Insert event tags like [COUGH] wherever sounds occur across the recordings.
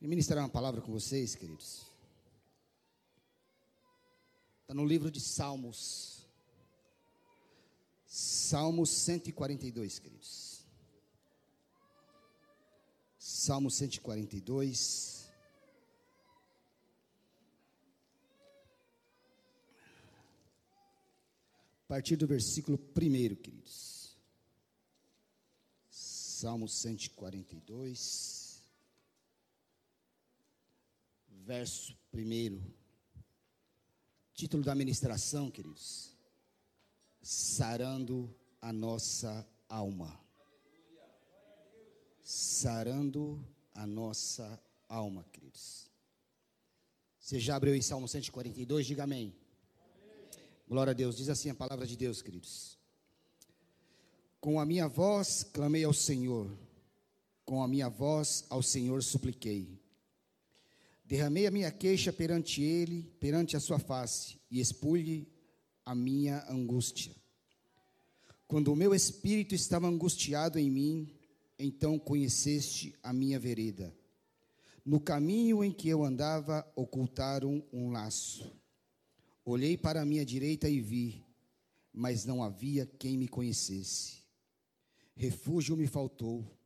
E ministrar uma palavra com vocês, queridos. Está no livro de Salmos. Salmos 142, queridos. Salmo 142. A partir do versículo 1, queridos. Salmo 142. Verso 1. Título da ministração, queridos. Sarando a nossa alma. Sarando a nossa alma, queridos. Você já abriu em Salmo 142? Diga amém. Glória a Deus. Diz assim a palavra de Deus, queridos. Com a minha voz clamei ao Senhor, com a minha voz ao Senhor supliquei. Derramei a minha queixa perante Ele, perante a Sua face, e expulhe a minha angústia. Quando o meu espírito estava angustiado em mim, então conheceste a minha vereda. No caminho em que eu andava, ocultaram um laço. Olhei para a minha direita e vi, mas não havia quem me conhecesse. Refúgio me faltou,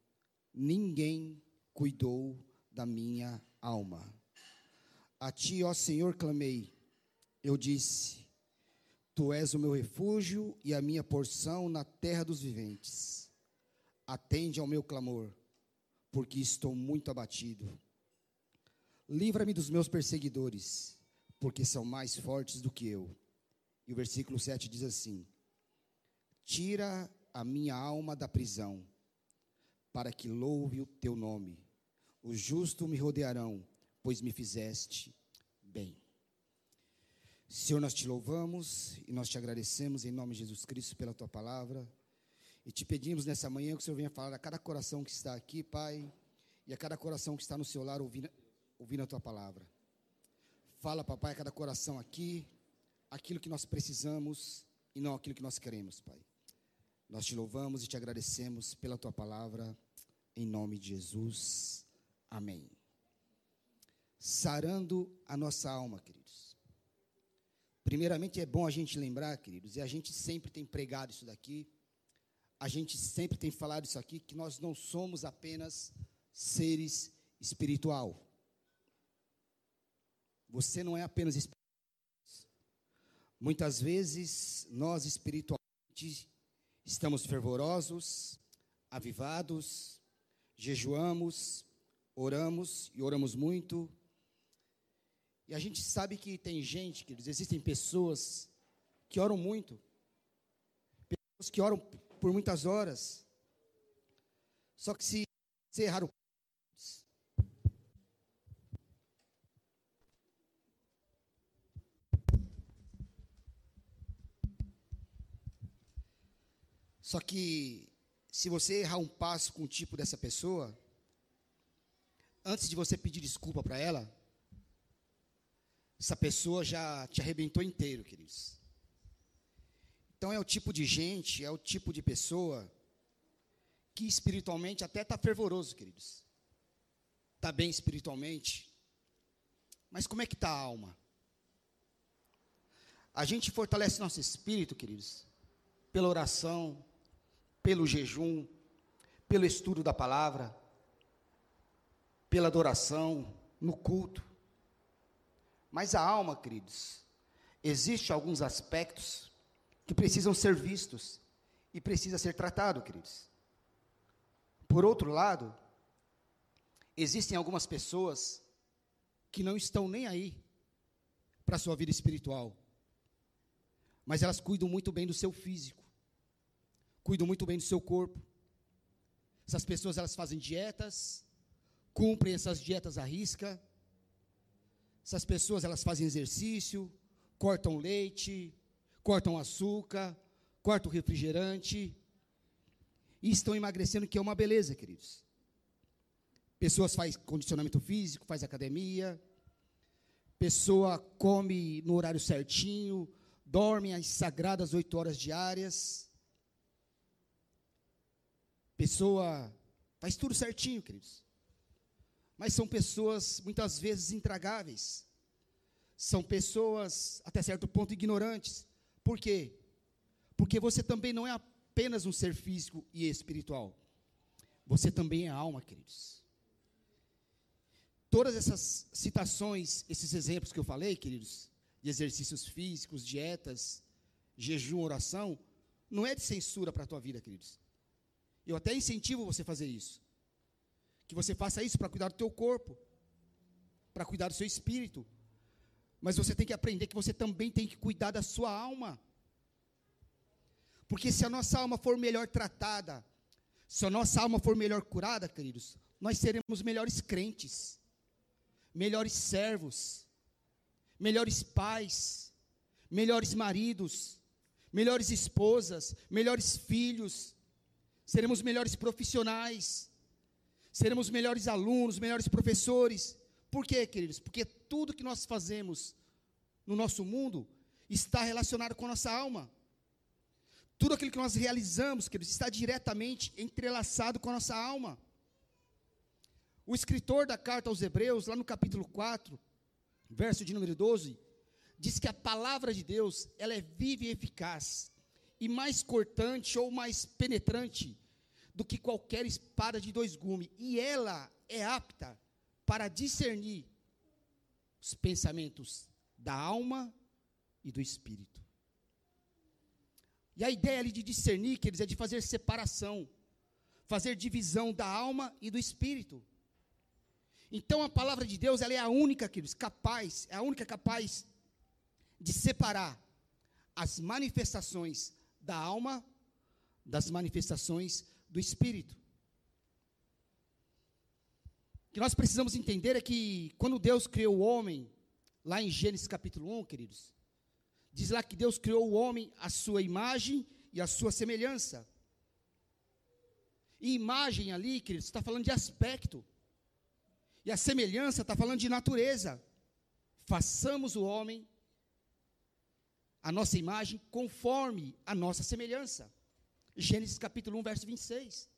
ninguém cuidou da minha alma. A ti, ó Senhor, clamei. Eu disse: Tu és o meu refúgio e a minha porção na terra dos viventes. Atende ao meu clamor, porque estou muito abatido. Livra-me dos meus perseguidores, porque são mais fortes do que eu. E o versículo 7 diz assim: Tira a minha alma da prisão, para que louve o teu nome. Os justos me rodearão, pois me fizeste bem. Senhor, nós te louvamos e nós te agradecemos em nome de Jesus Cristo pela tua palavra. E te pedimos nessa manhã que o Senhor venha falar a cada coração que está aqui, Pai, e a cada coração que está no seu lar ouvindo, ouvindo a tua palavra. Fala, papai, a cada coração aqui, aquilo que nós precisamos e não aquilo que nós queremos, Pai. Nós te louvamos e te agradecemos pela tua palavra, em nome de Jesus. Amém. Sarando a nossa alma, queridos. Primeiramente é bom a gente lembrar, queridos, e a gente sempre tem pregado isso daqui, a gente sempre tem falado isso aqui, que nós não somos apenas seres espiritual. Você não é apenas espiritual. Muitas vezes nós espiritualmente estamos fervorosos, avivados, jejuamos, oramos e oramos muito. E a gente sabe que tem gente, que existem pessoas que oram muito, pessoas que oram por muitas horas. Só que se você errar o Só que se você errar um passo com o tipo dessa pessoa, antes de você pedir desculpa para ela, essa pessoa já te arrebentou inteiro, queridos. Então é o tipo de gente, é o tipo de pessoa que espiritualmente até está fervoroso, queridos. Está bem espiritualmente. Mas como é que está a alma? A gente fortalece nosso espírito, queridos, pela oração, pelo jejum, pelo estudo da palavra, pela adoração, no culto. Mas a alma, queridos, existe alguns aspectos que precisam ser vistos e precisa ser tratado, queridos. Por outro lado, existem algumas pessoas que não estão nem aí para a sua vida espiritual, mas elas cuidam muito bem do seu físico cuidam muito bem do seu corpo. Essas pessoas elas fazem dietas, cumprem essas dietas à risca. Essas pessoas elas fazem exercício, cortam leite, cortam açúcar, cortam refrigerante e estão emagrecendo, que é uma beleza, queridos. Pessoas fazem condicionamento físico, faz academia, pessoa come no horário certinho, dorme as sagradas oito horas diárias. Pessoa faz tudo certinho, queridos. Mas são pessoas muitas vezes intragáveis. São pessoas, até certo ponto, ignorantes. Por quê? Porque você também não é apenas um ser físico e espiritual. Você também é alma, queridos. Todas essas citações, esses exemplos que eu falei, queridos, de exercícios físicos, dietas, jejum, oração, não é de censura para a tua vida, queridos. Eu até incentivo você a fazer isso. Que você faça isso para cuidar do teu corpo, para cuidar do seu espírito. Mas você tem que aprender que você também tem que cuidar da sua alma. Porque se a nossa alma for melhor tratada, se a nossa alma for melhor curada, queridos, nós seremos melhores crentes, melhores servos, melhores pais, melhores maridos, melhores esposas, melhores filhos, seremos melhores profissionais, seremos melhores alunos, melhores professores. Por quê, queridos? Porque tudo que nós fazemos no nosso mundo está relacionado com a nossa alma. Tudo aquilo que nós realizamos, queridos, está diretamente entrelaçado com a nossa alma. O escritor da carta aos Hebreus, lá no capítulo 4, verso de número 12, diz que a palavra de Deus, ela é viva e eficaz, e mais cortante ou mais penetrante do que qualquer espada de dois gumes, e ela é apta para discernir os pensamentos da alma e do espírito. E a ideia ali de discernir, queridos, é de fazer separação, fazer divisão da alma e do espírito. Então a palavra de Deus, ela é a única, queridos, capaz, é a única capaz de separar as manifestações da alma das manifestações do espírito. O que nós precisamos entender é que quando Deus criou o homem, lá em Gênesis capítulo 1, queridos, Diz lá que Deus criou o homem à sua imagem e à sua semelhança. E imagem ali, queridos, está falando de aspecto. E a semelhança está falando de natureza. Façamos o homem a nossa imagem conforme a nossa semelhança. Gênesis capítulo 1, verso 26.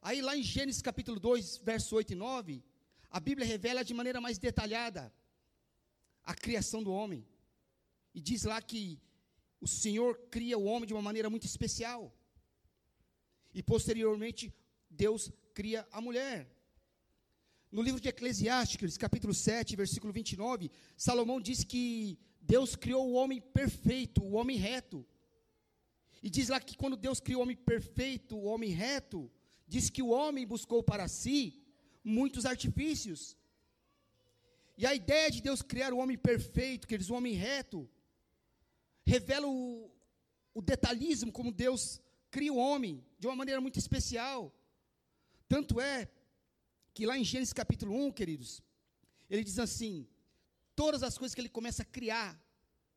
Aí lá em Gênesis capítulo 2, verso 8 e 9, a Bíblia revela de maneira mais detalhada a criação do homem. E diz lá que o Senhor cria o homem de uma maneira muito especial. E posteriormente, Deus cria a mulher. No livro de Eclesiastes, capítulo 7, versículo 29, Salomão diz que Deus criou o homem perfeito, o homem reto. E diz lá que quando Deus criou o homem perfeito, o homem reto, diz que o homem buscou para si muitos artifícios. E a ideia de Deus criar o homem perfeito, que eles o homem reto, revela o, o detalhismo como Deus cria o homem de uma maneira muito especial. Tanto é que lá em Gênesis capítulo 1, queridos, ele diz assim: todas as coisas que ele começa a criar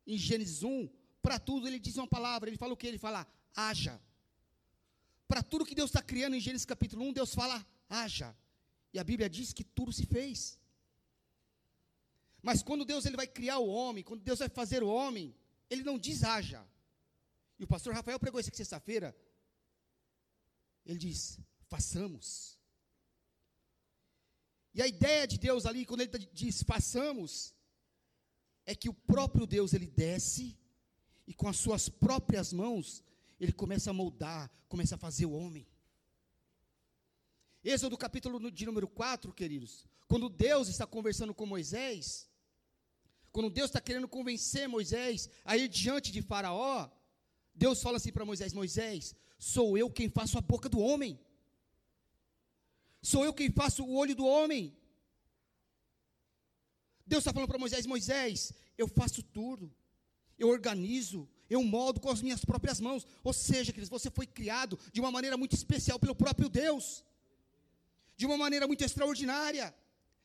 em Gênesis 1, para tudo ele diz uma palavra, ele fala o que? Ele fala, haja. Para tudo que Deus está criando em Gênesis capítulo 1, Deus fala, haja. E a Bíblia diz que tudo se fez. Mas quando Deus ele vai criar o homem, quando Deus vai fazer o homem, ele não diz haja. E o pastor Rafael pregou isso aqui sexta-feira. Ele diz: façamos. E a ideia de Deus ali, quando ele diz façamos, é que o próprio Deus ele desce e com as suas próprias mãos ele começa a moldar, começa a fazer o homem. Êxodo capítulo de número 4, queridos, quando Deus está conversando com Moisés, quando Deus está querendo convencer Moisés a ir diante de Faraó, Deus fala assim para Moisés: Moisés, sou eu quem faço a boca do homem, sou eu quem faço o olho do homem. Deus está falando para Moisés: Moisés, eu faço tudo, eu organizo, eu moldo com as minhas próprias mãos. Ou seja, queridos, você foi criado de uma maneira muito especial pelo próprio Deus, de uma maneira muito extraordinária.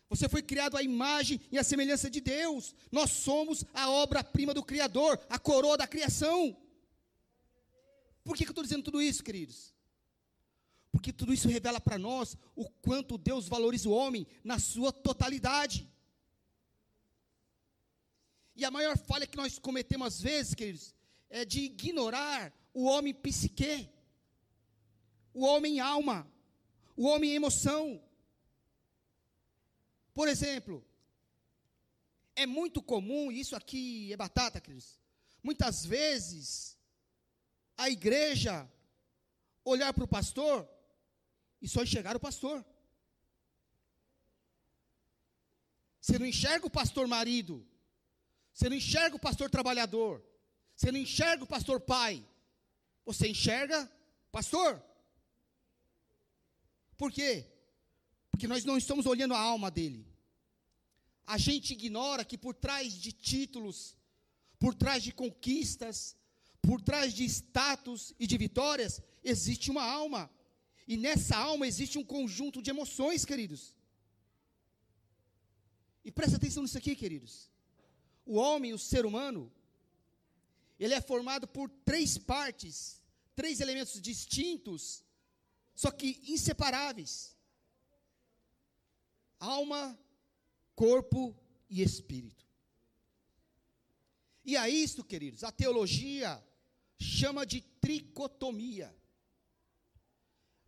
Você foi criado à imagem e à semelhança de Deus. Nós somos a obra-prima do Criador, a coroa da criação. Por que, que eu estou dizendo tudo isso, queridos? Porque tudo isso revela para nós o quanto Deus valoriza o homem na sua totalidade. E a maior falha que nós cometemos às vezes, queridos, é de ignorar o homem psique, o homem alma, o homem emoção. Por exemplo, é muito comum, isso aqui é batata, queridos. Muitas vezes, a igreja olhar para o pastor e só enxergar o pastor. Você não enxerga o pastor marido. Você não enxerga o pastor trabalhador. Você não enxerga o pastor pai. Você enxerga pastor. Por quê? Porque nós não estamos olhando a alma dele. A gente ignora que por trás de títulos, por trás de conquistas, por trás de status e de vitórias, existe uma alma. E nessa alma existe um conjunto de emoções, queridos. E presta atenção nisso aqui, queridos. O homem, o ser humano, ele é formado por três partes, três elementos distintos, só que inseparáveis alma, corpo e espírito. E a isto, queridos, a teologia chama de tricotomia.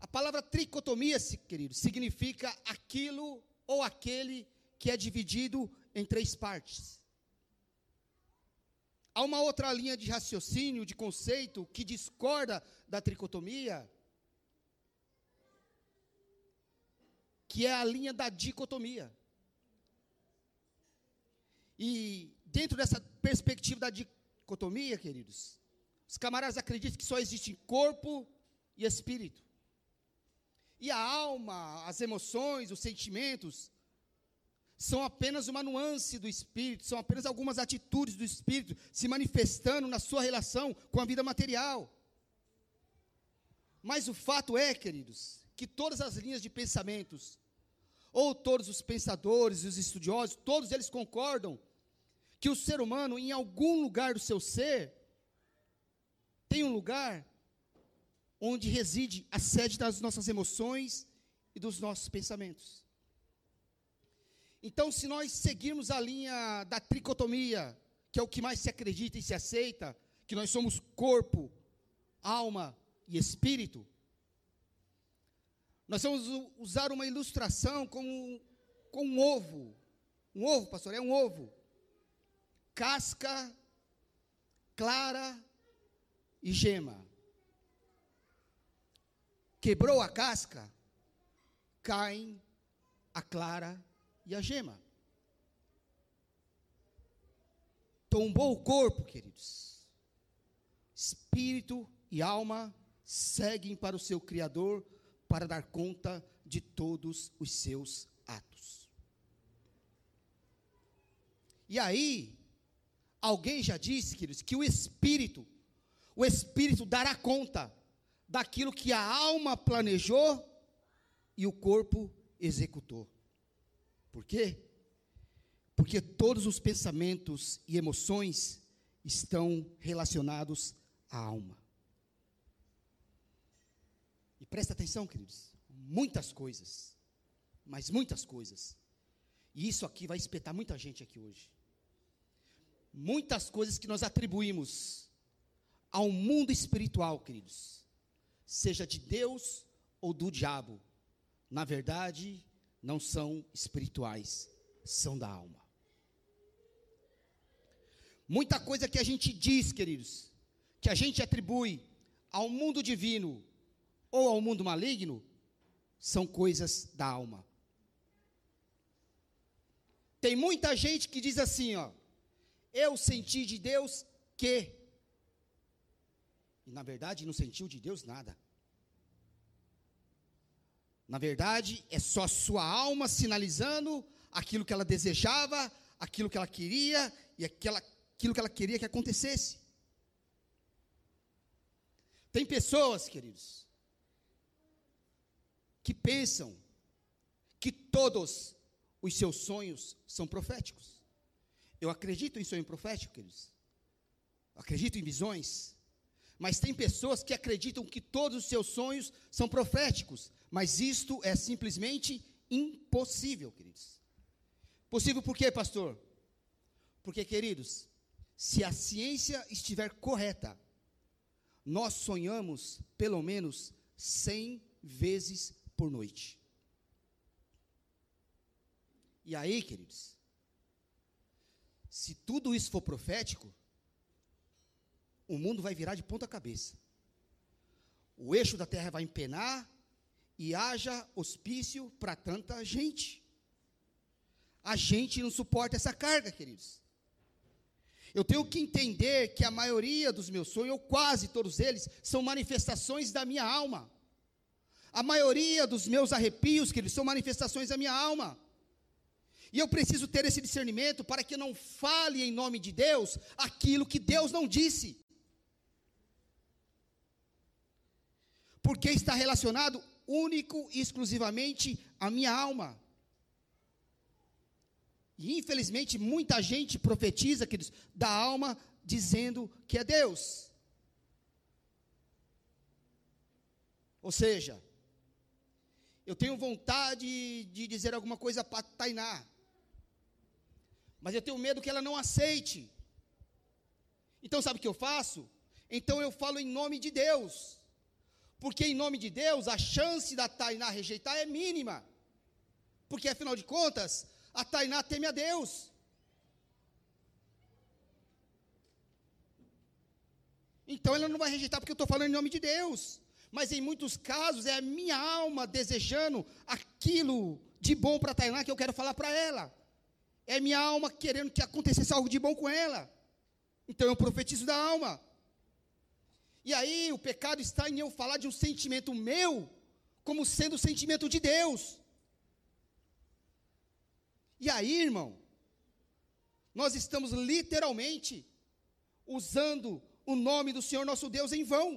A palavra tricotomia, queridos, significa aquilo ou aquele que é dividido em três partes. Há uma outra linha de raciocínio, de conceito, que discorda da tricotomia, que é a linha da dicotomia. E dentro dessa perspectiva da dicotomia, queridos, os camaradas acreditam que só existe corpo e espírito. E a alma, as emoções, os sentimentos, são apenas uma nuance do espírito, são apenas algumas atitudes do espírito se manifestando na sua relação com a vida material. Mas o fato é, queridos, que todas as linhas de pensamentos, ou todos os pensadores e os estudiosos, todos eles concordam que o ser humano, em algum lugar do seu ser, tem um lugar onde reside a sede das nossas emoções e dos nossos pensamentos. Então, se nós seguirmos a linha da tricotomia, que é o que mais se acredita e se aceita, que nós somos corpo, alma e espírito, nós vamos usar uma ilustração como com um ovo. Um ovo, pastor, é um ovo. Casca, clara e gema. Quebrou a casca, caem a clara e a gema. Tombou o corpo, queridos. Espírito e alma seguem para o seu Criador para dar conta de todos os seus atos. E aí, alguém já disse, queridos, que o Espírito, o Espírito dará conta daquilo que a alma planejou e o corpo executou. Por quê? Porque todos os pensamentos e emoções estão relacionados à alma. E presta atenção, queridos, muitas coisas, mas muitas coisas. E isso aqui vai espetar muita gente aqui hoje. Muitas coisas que nós atribuímos ao mundo espiritual, queridos, seja de Deus ou do diabo, na verdade, não são espirituais, são da alma. Muita coisa que a gente diz, queridos, que a gente atribui ao mundo divino ou ao mundo maligno, são coisas da alma. Tem muita gente que diz assim, ó, eu senti de Deus que. E na verdade não sentiu de Deus nada. Na verdade, é só sua alma sinalizando aquilo que ela desejava, aquilo que ela queria e aquela, aquilo que ela queria que acontecesse. Tem pessoas, queridos, que pensam que todos os seus sonhos são proféticos. Eu acredito em sonho profético, queridos. Eu acredito em visões. Mas tem pessoas que acreditam que todos os seus sonhos são proféticos. Mas isto é simplesmente impossível, queridos. Possível por quê, pastor? Porque, queridos, se a ciência estiver correta, nós sonhamos pelo menos 100 vezes por noite. E aí, queridos, se tudo isso for profético, o mundo vai virar de ponta cabeça. O eixo da terra vai empenar e haja hospício para tanta gente. A gente não suporta essa carga, queridos. Eu tenho que entender que a maioria dos meus sonhos, ou quase todos eles, são manifestações da minha alma. A maioria dos meus arrepios, queridos, são manifestações da minha alma. E eu preciso ter esse discernimento para que eu não fale em nome de Deus aquilo que Deus não disse. Porque está relacionado único e exclusivamente à minha alma. E infelizmente muita gente profetiza, queridos, da alma dizendo que é Deus. Ou seja, eu tenho vontade de dizer alguma coisa para Tainá, mas eu tenho medo que ela não aceite. Então sabe o que eu faço? Então eu falo em nome de Deus, porque em nome de Deus a chance da Tainá rejeitar é mínima, porque afinal de contas a Tainá teme a Deus. Então ela não vai rejeitar porque eu estou falando em nome de Deus. Mas em muitos casos é a minha alma desejando aquilo de bom para Tainá que eu quero falar para ela. É minha alma querendo que acontecesse algo de bom com ela. Então eu profetizo da alma. E aí o pecado está em eu falar de um sentimento meu como sendo o sentimento de Deus. E aí, irmão, nós estamos literalmente usando o nome do Senhor nosso Deus em vão.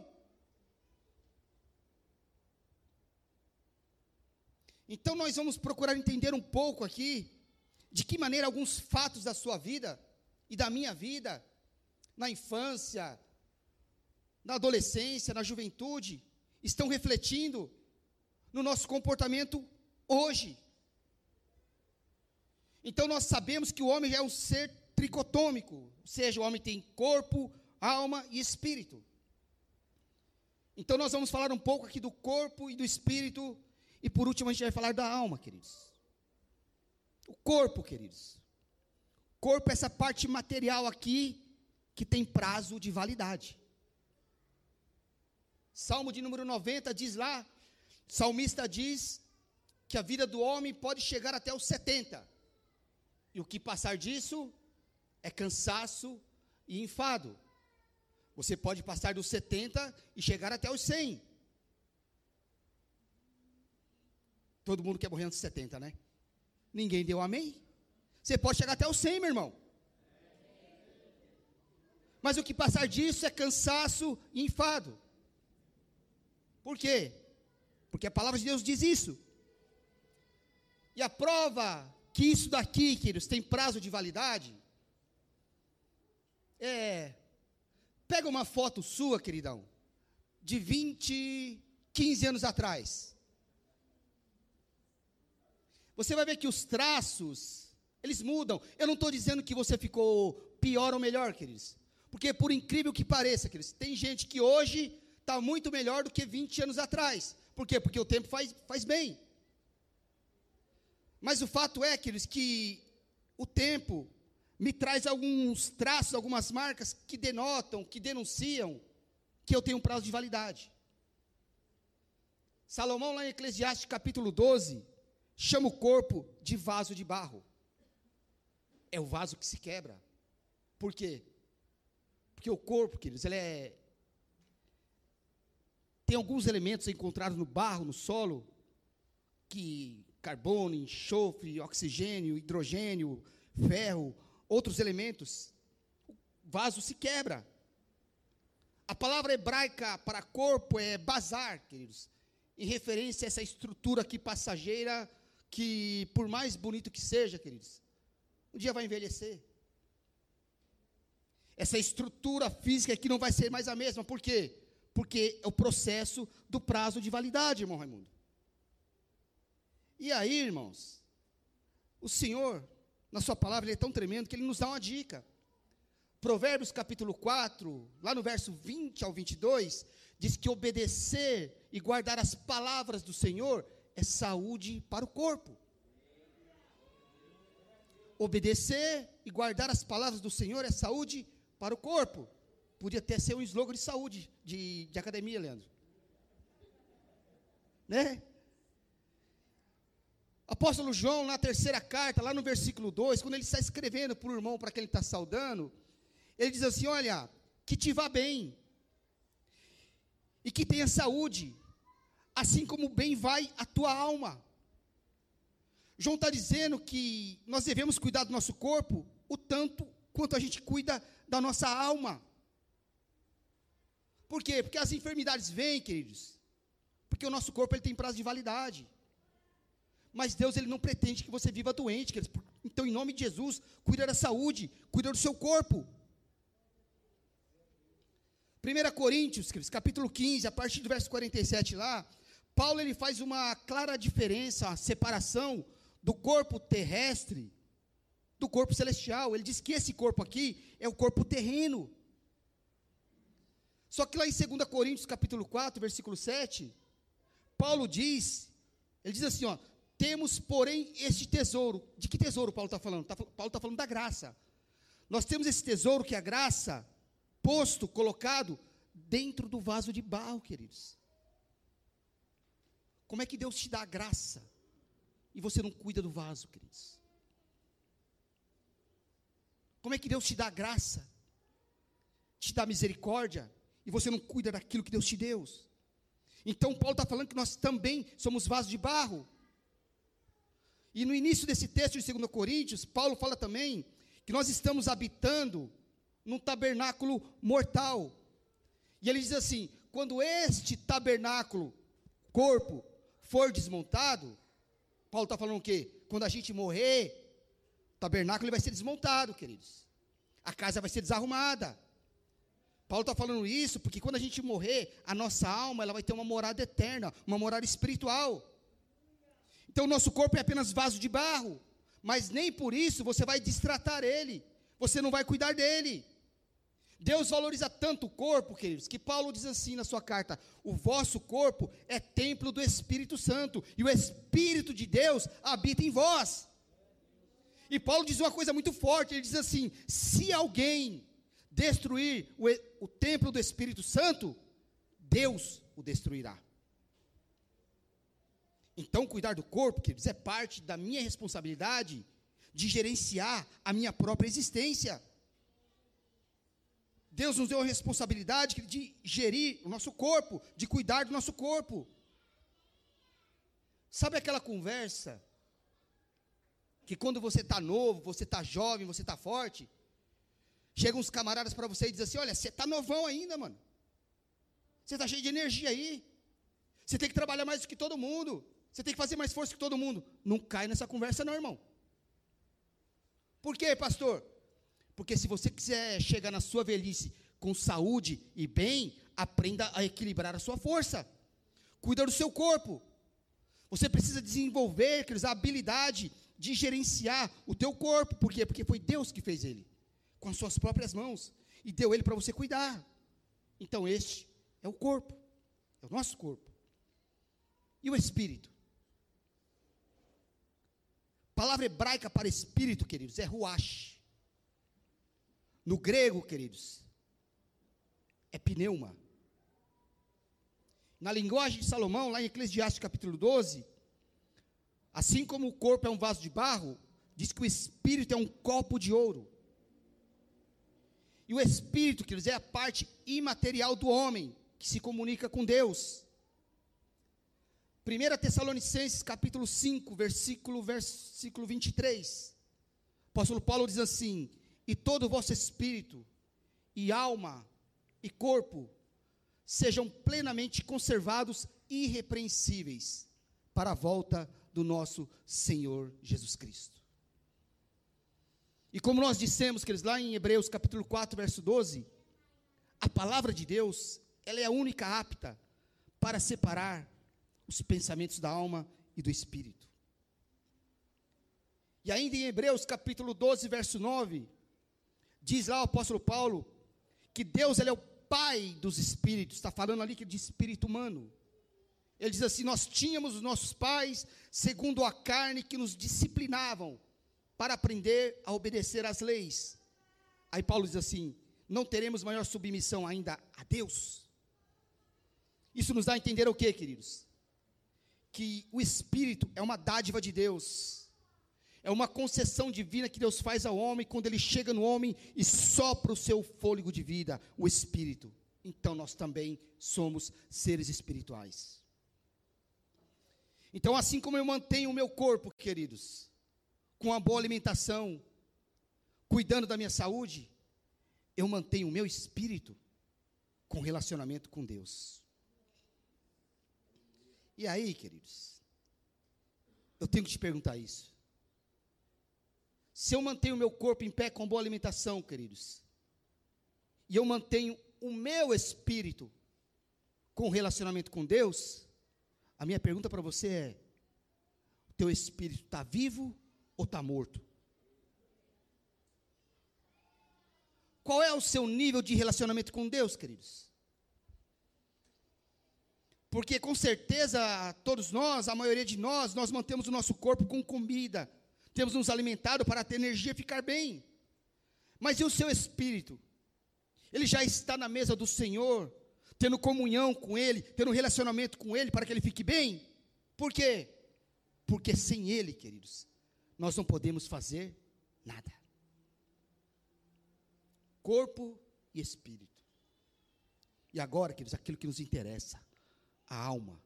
Então nós vamos procurar entender um pouco aqui de que maneira alguns fatos da sua vida e da minha vida, na infância, na adolescência, na juventude, estão refletindo no nosso comportamento hoje. Então nós sabemos que o homem é um ser tricotômico, ou seja, o homem tem corpo, alma e espírito. Então nós vamos falar um pouco aqui do corpo e do espírito, e por último a gente vai falar da alma, queridos. O corpo, queridos. Corpo é essa parte material aqui que tem prazo de validade. Salmo de número 90 diz lá, salmista diz que a vida do homem pode chegar até os 70. E o que passar disso é cansaço e enfado. Você pode passar dos 70 e chegar até os 100. Todo mundo quer morrer antes dos 70, né? Ninguém deu amém. Você pode chegar até os 100, meu irmão. Mas o que passar disso é cansaço e enfado. Por quê? Porque a palavra de Deus diz isso. E a prova que isso daqui, queridos, tem prazo de validade, é. Pega uma foto sua, queridão, de 20, 15 anos atrás. Você vai ver que os traços, eles mudam. Eu não estou dizendo que você ficou pior ou melhor, queridos. Porque, por incrível que pareça, queridos, tem gente que hoje está muito melhor do que 20 anos atrás. Por quê? Porque o tempo faz, faz bem. Mas o fato é, queridos, que o tempo me traz alguns traços, algumas marcas que denotam, que denunciam que eu tenho um prazo de validade. Salomão, lá em Eclesiastes capítulo 12, chama o corpo de vaso de barro. É o vaso que se quebra. Por quê? Porque o corpo, queridos, ele é. Tem alguns elementos encontrados no barro, no solo, que carbono, enxofre, oxigênio, hidrogênio, ferro, outros elementos, o vaso se quebra. A palavra hebraica para corpo é bazar, queridos, em referência a essa estrutura aqui passageira, que por mais bonito que seja, queridos, um dia vai envelhecer. Essa estrutura física aqui não vai ser mais a mesma, por quê? Porque é o processo do prazo de validade, irmão Raimundo. E aí, irmãos, o Senhor, na Sua palavra, Ele é tão tremendo que Ele nos dá uma dica. Provérbios capítulo 4, lá no verso 20 ao 22, diz que obedecer e guardar as palavras do Senhor é saúde para o corpo. obedecer e guardar as palavras do Senhor é saúde para o corpo. Podia até ser um slogan de saúde, de, de academia, Leandro. Né? Apóstolo João, na terceira carta, lá no versículo 2, quando ele está escrevendo para o irmão, para quem ele está saudando, ele diz assim: Olha, que te vá bem, e que tenha saúde, assim como bem vai a tua alma. João está dizendo que nós devemos cuidar do nosso corpo o tanto quanto a gente cuida da nossa alma. Por quê? Porque as enfermidades vêm, queridos. Porque o nosso corpo ele tem prazo de validade. Mas Deus ele não pretende que você viva doente. Queridos. Então, em nome de Jesus, cuida da saúde, cuida do seu corpo. 1 Coríntios, queridos, capítulo 15, a partir do verso 47 lá, Paulo ele faz uma clara diferença, a separação do corpo terrestre do corpo celestial. Ele diz que esse corpo aqui é o corpo terreno. Só que lá em 2 Coríntios capítulo 4, versículo 7, Paulo diz, ele diz assim, ó, temos, porém, este tesouro. De que tesouro Paulo está falando? Tá, Paulo está falando da graça. Nós temos esse tesouro que é a graça, posto, colocado dentro do vaso de barro, queridos. Como é que Deus te dá a graça e você não cuida do vaso, queridos? Como é que Deus te dá a graça, te dá misericórdia e você não cuida daquilo que Deus te deu? Então Paulo está falando que nós também somos vasos de barro. E no início desse texto de 2 Coríntios, Paulo fala também que nós estamos habitando num tabernáculo mortal. E ele diz assim: quando este tabernáculo, corpo, for desmontado, Paulo está falando o quê? Quando a gente morrer, o tabernáculo vai ser desmontado, queridos. A casa vai ser desarrumada. Paulo está falando isso porque quando a gente morrer, a nossa alma ela vai ter uma morada eterna, uma morada espiritual. Então, o nosso corpo é apenas vaso de barro, mas nem por isso você vai destratar ele, você não vai cuidar dele. Deus valoriza tanto o corpo, queridos, que Paulo diz assim na sua carta: o vosso corpo é templo do Espírito Santo, e o Espírito de Deus habita em vós. E Paulo diz uma coisa muito forte: ele diz assim: se alguém destruir o, o templo do Espírito Santo, Deus o destruirá. Então, cuidar do corpo, queridos, é parte da minha responsabilidade de gerenciar a minha própria existência. Deus nos deu a responsabilidade de gerir o nosso corpo, de cuidar do nosso corpo. Sabe aquela conversa que quando você está novo, você está jovem, você está forte, chegam uns camaradas para você e dizem assim: Olha, você está novão ainda, mano. Você está cheio de energia aí. Você tem que trabalhar mais do que todo mundo. Você tem que fazer mais força que todo mundo. Não cai nessa conversa, não, irmão. Por quê, pastor? Porque se você quiser chegar na sua velhice com saúde e bem, aprenda a equilibrar a sua força. Cuida do seu corpo. Você precisa desenvolver a habilidade de gerenciar o teu corpo. Por quê? Porque foi Deus que fez ele. Com as suas próprias mãos. E deu ele para você cuidar. Então este é o corpo. É o nosso corpo. E o espírito? palavra hebraica para espírito, queridos, é ruach. No grego, queridos, é pneuma. Na linguagem de Salomão, lá em Eclesiastes capítulo 12, assim como o corpo é um vaso de barro, diz que o espírito é um copo de ouro. E o espírito, queridos, é a parte imaterial do homem que se comunica com Deus. 1 Tessalonicenses capítulo 5, versículo, versículo 23. O apóstolo Paulo diz assim: E todo o vosso espírito, e alma, e corpo, sejam plenamente conservados irrepreensíveis para a volta do nosso Senhor Jesus Cristo. E como nós dissemos, que eles lá em Hebreus capítulo 4, verso 12, a palavra de Deus, ela é a única apta para separar os pensamentos da alma e do espírito. E ainda em Hebreus capítulo 12, verso 9, diz lá o apóstolo Paulo que Deus ele é o pai dos espíritos, está falando ali de espírito humano. Ele diz assim: Nós tínhamos os nossos pais, segundo a carne, que nos disciplinavam para aprender a obedecer às leis. Aí Paulo diz assim: não teremos maior submissão ainda a Deus? Isso nos dá a entender o que, queridos? Que o Espírito é uma dádiva de Deus, é uma concessão divina que Deus faz ao homem quando ele chega no homem e sopra o seu fôlego de vida, o Espírito. Então nós também somos seres espirituais. Então, assim como eu mantenho o meu corpo, queridos, com a boa alimentação, cuidando da minha saúde, eu mantenho o meu espírito com relacionamento com Deus. E aí, queridos, eu tenho que te perguntar isso. Se eu mantenho o meu corpo em pé com boa alimentação, queridos, e eu mantenho o meu espírito com relacionamento com Deus, a minha pergunta para você é: o teu espírito está vivo ou está morto? Qual é o seu nível de relacionamento com Deus, queridos? Porque com certeza todos nós, a maioria de nós, nós mantemos o nosso corpo com comida, temos nos alimentado para ter energia e ficar bem. Mas e o seu espírito? Ele já está na mesa do Senhor, tendo comunhão com Ele, tendo relacionamento com Ele para que Ele fique bem? Por quê? Porque sem Ele, queridos, nós não podemos fazer nada. Corpo e espírito. E agora, queridos, aquilo que nos interessa, a alma.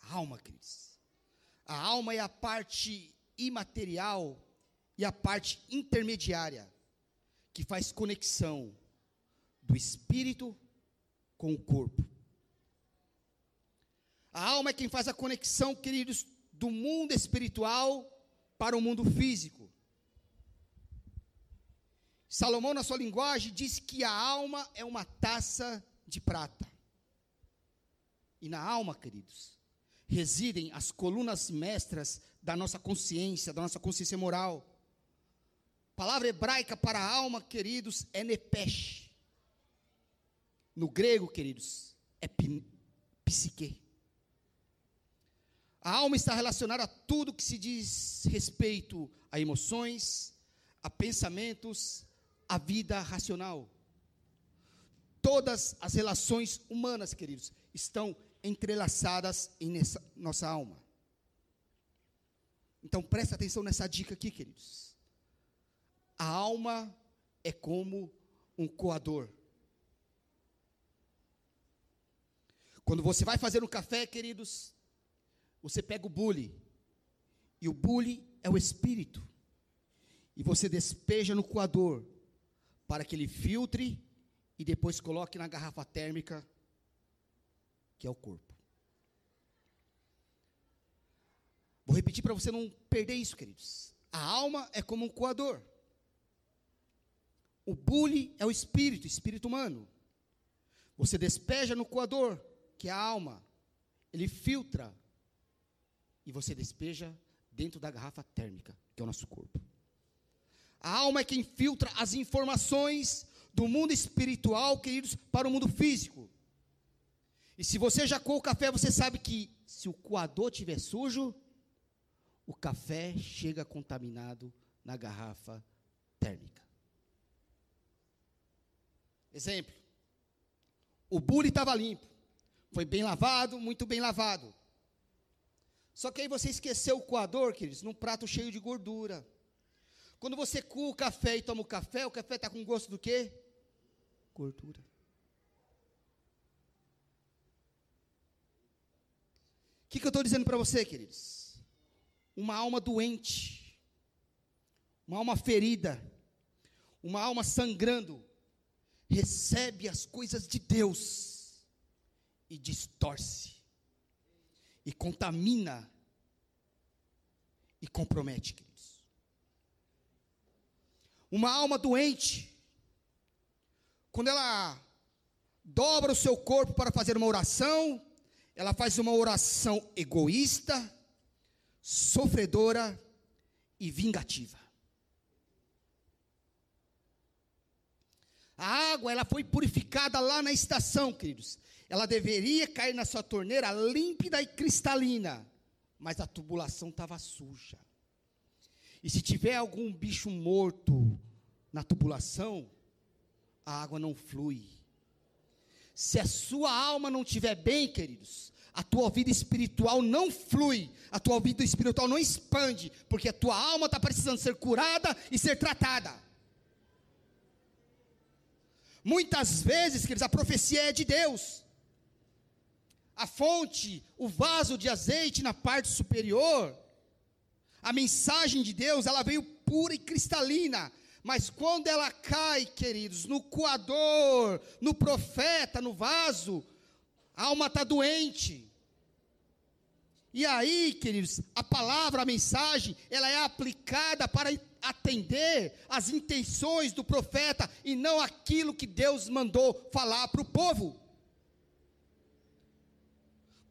A alma, queridos. A alma é a parte imaterial e a parte intermediária que faz conexão do espírito com o corpo. A alma é quem faz a conexão, queridos, do mundo espiritual para o mundo físico. Salomão, na sua linguagem, diz que a alma é uma taça de prata. E na alma, queridos, residem as colunas mestras da nossa consciência, da nossa consciência moral. A palavra hebraica para alma, queridos, é nepesh. No grego, queridos, é psique. A alma está relacionada a tudo que se diz respeito a emoções, a pensamentos, a vida racional. Todas as relações humanas, queridos, estão entrelaçadas em nessa, nossa alma. Então presta atenção nessa dica aqui, queridos. A alma é como um coador. Quando você vai fazer um café, queridos, você pega o bule. E o bule é o espírito. E você despeja no coador para que ele filtre e depois coloque na garrafa térmica, que é o corpo. Vou repetir para você não perder isso, queridos. A alma é como um coador. O bule é o espírito, espírito humano. Você despeja no coador, que é a alma. Ele filtra. E você despeja dentro da garrafa térmica, que é o nosso corpo. A alma é quem filtra as informações do mundo espiritual, queridos, para o mundo físico. E se você já coou o café, você sabe que se o coador estiver sujo, o café chega contaminado na garrafa térmica. Exemplo. O bule estava limpo. Foi bem lavado, muito bem lavado. Só que aí você esqueceu o coador, queridos, num prato cheio de gordura. Quando você coa o café e toma o café, o café está com gosto do quê? Gordura. O que, que eu estou dizendo para você, queridos? Uma alma doente, uma alma ferida, uma alma sangrando, recebe as coisas de Deus e distorce, e contamina, e compromete, queridos. Uma alma doente, quando ela dobra o seu corpo para fazer uma oração, ela faz uma oração egoísta, sofredora e vingativa. A água, ela foi purificada lá na estação, queridos. Ela deveria cair na sua torneira límpida e cristalina, mas a tubulação estava suja. E se tiver algum bicho morto na tubulação, a água não flui. Se a sua alma não estiver bem, queridos, a tua vida espiritual não flui, a tua vida espiritual não expande, porque a tua alma está precisando ser curada e ser tratada. Muitas vezes, queridos, a profecia é de Deus. A fonte, o vaso de azeite na parte superior, a mensagem de Deus, ela veio pura e cristalina, mas quando ela cai, queridos, no coador, no profeta, no vaso, a alma está doente. E aí, queridos, a palavra, a mensagem, ela é aplicada para atender as intenções do profeta e não aquilo que Deus mandou falar para o povo.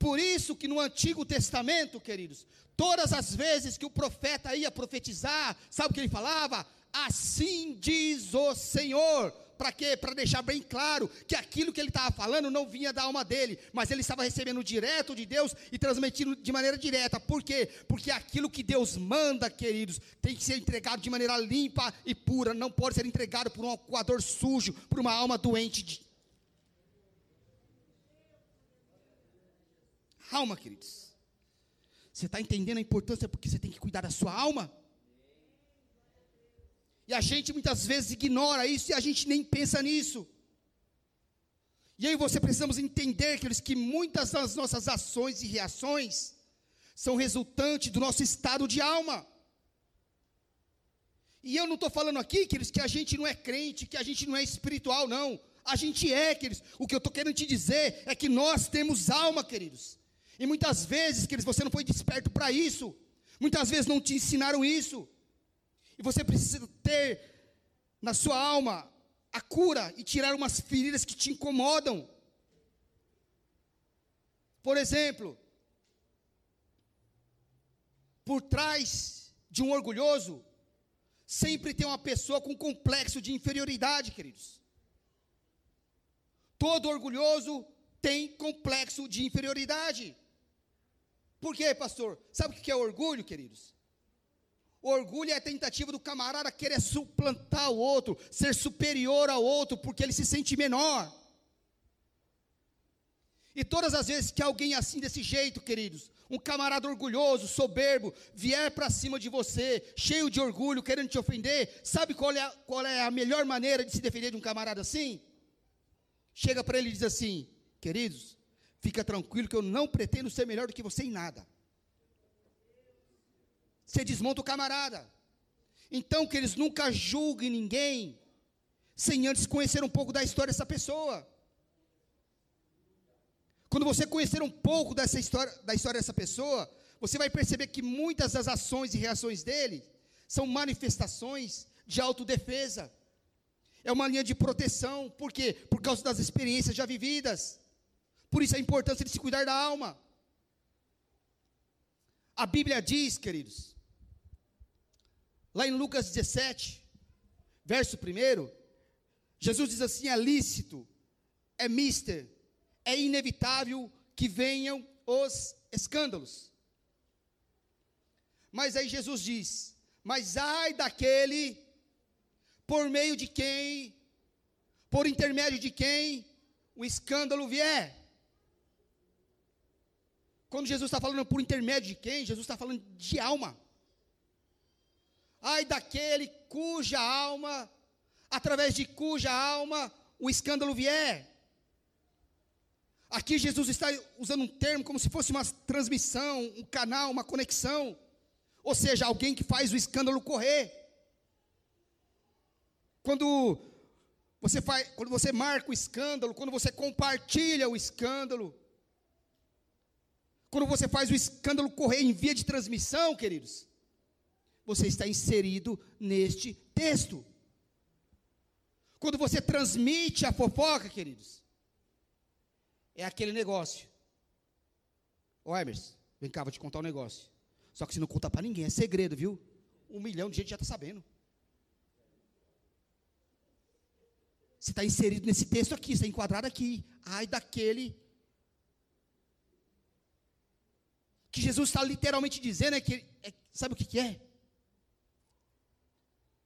Por isso que no Antigo Testamento, queridos, todas as vezes que o profeta ia profetizar, sabe o que ele falava? Assim diz o Senhor. Para quê? Para deixar bem claro que aquilo que ele estava falando não vinha da alma dele, mas ele estava recebendo direto de Deus e transmitindo de maneira direta. Por quê? Porque aquilo que Deus manda, queridos, tem que ser entregado de maneira limpa e pura, não pode ser entregado por um coador sujo, por uma alma doente. De... Alma, queridos. Você está entendendo a importância porque você tem que cuidar da sua alma? E a gente muitas vezes ignora isso e a gente nem pensa nisso. E aí você precisamos entender, queridos, que muitas das nossas ações e reações são resultante do nosso estado de alma. E eu não estou falando aqui, queridos, que a gente não é crente, que a gente não é espiritual, não. A gente é, queridos. O que eu estou querendo te dizer é que nós temos alma, queridos. E muitas vezes, queridos, você não foi desperto para isso. Muitas vezes não te ensinaram isso. E você precisa ter na sua alma a cura e tirar umas feridas que te incomodam. Por exemplo, por trás de um orgulhoso, sempre tem uma pessoa com complexo de inferioridade, queridos. Todo orgulhoso tem complexo de inferioridade. Por quê, pastor? Sabe o que é orgulho, queridos? Orgulho é a tentativa do camarada querer suplantar o outro, ser superior ao outro, porque ele se sente menor. E todas as vezes que alguém assim desse jeito, queridos, um camarada orgulhoso, soberbo, vier para cima de você, cheio de orgulho, querendo te ofender, sabe qual é, qual é a melhor maneira de se defender de um camarada assim? Chega para ele e diz assim: queridos, fica tranquilo que eu não pretendo ser melhor do que você em nada. Você desmonta o camarada. Então, que eles nunca julguem ninguém sem antes conhecer um pouco da história dessa pessoa. Quando você conhecer um pouco dessa história, da história dessa pessoa, você vai perceber que muitas das ações e reações dele são manifestações de autodefesa. É uma linha de proteção. Por quê? Por causa das experiências já vividas. Por isso a importância de se cuidar da alma. A Bíblia diz, queridos, Lá em Lucas 17, verso 1, Jesus diz assim: é lícito, é mister, é inevitável que venham os escândalos. Mas aí Jesus diz: Mas ai daquele por meio de quem, por intermédio de quem o escândalo vier. Quando Jesus está falando por intermédio de quem, Jesus está falando de alma ai daquele cuja alma, através de cuja alma o escândalo vier. Aqui Jesus está usando um termo como se fosse uma transmissão, um canal, uma conexão. Ou seja, alguém que faz o escândalo correr. Quando você faz, quando você marca o escândalo, quando você compartilha o escândalo, quando você faz o escândalo correr em via de transmissão, queridos, você está inserido neste texto. Quando você transmite a fofoca, queridos, é aquele negócio. Ô Emerson, vem cá, vou te contar um negócio. Só que você não conta para ninguém, é segredo, viu? Um milhão de gente já está sabendo. Você está inserido nesse texto aqui, está enquadrado aqui. Ai daquele. Que Jesus está literalmente dizendo é que, é, sabe o que, que é?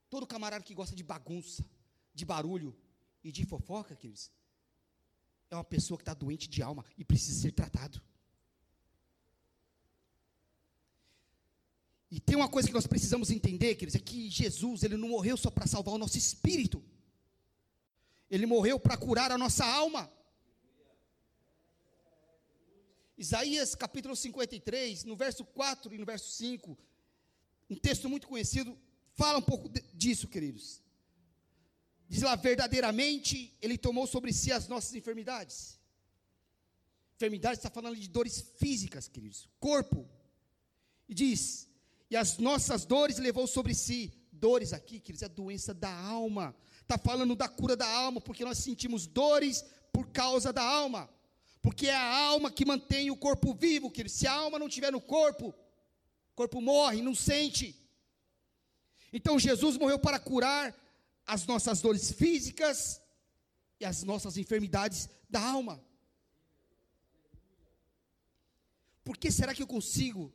Todo camarada que gosta de bagunça, de barulho e de fofoca, queridos, é uma pessoa que está doente de alma e precisa ser tratado. E tem uma coisa que nós precisamos entender, queridos, é que Jesus, ele não morreu só para salvar o nosso espírito. Ele morreu para curar a nossa alma. Isaías capítulo 53, no verso 4 e no verso 5, um texto muito conhecido, fala um pouco disso, queridos. Diz lá, verdadeiramente Ele tomou sobre si as nossas enfermidades. Enfermidade está falando de dores físicas, queridos, corpo. E diz, e as nossas dores levou sobre si. Dores aqui, queridos, é doença da alma. Está falando da cura da alma, porque nós sentimos dores por causa da alma. Porque é a alma que mantém o corpo vivo, queridos. Se a alma não estiver no corpo, o corpo morre, não sente. Então Jesus morreu para curar as nossas dores físicas e as nossas enfermidades da alma. Por que será que eu consigo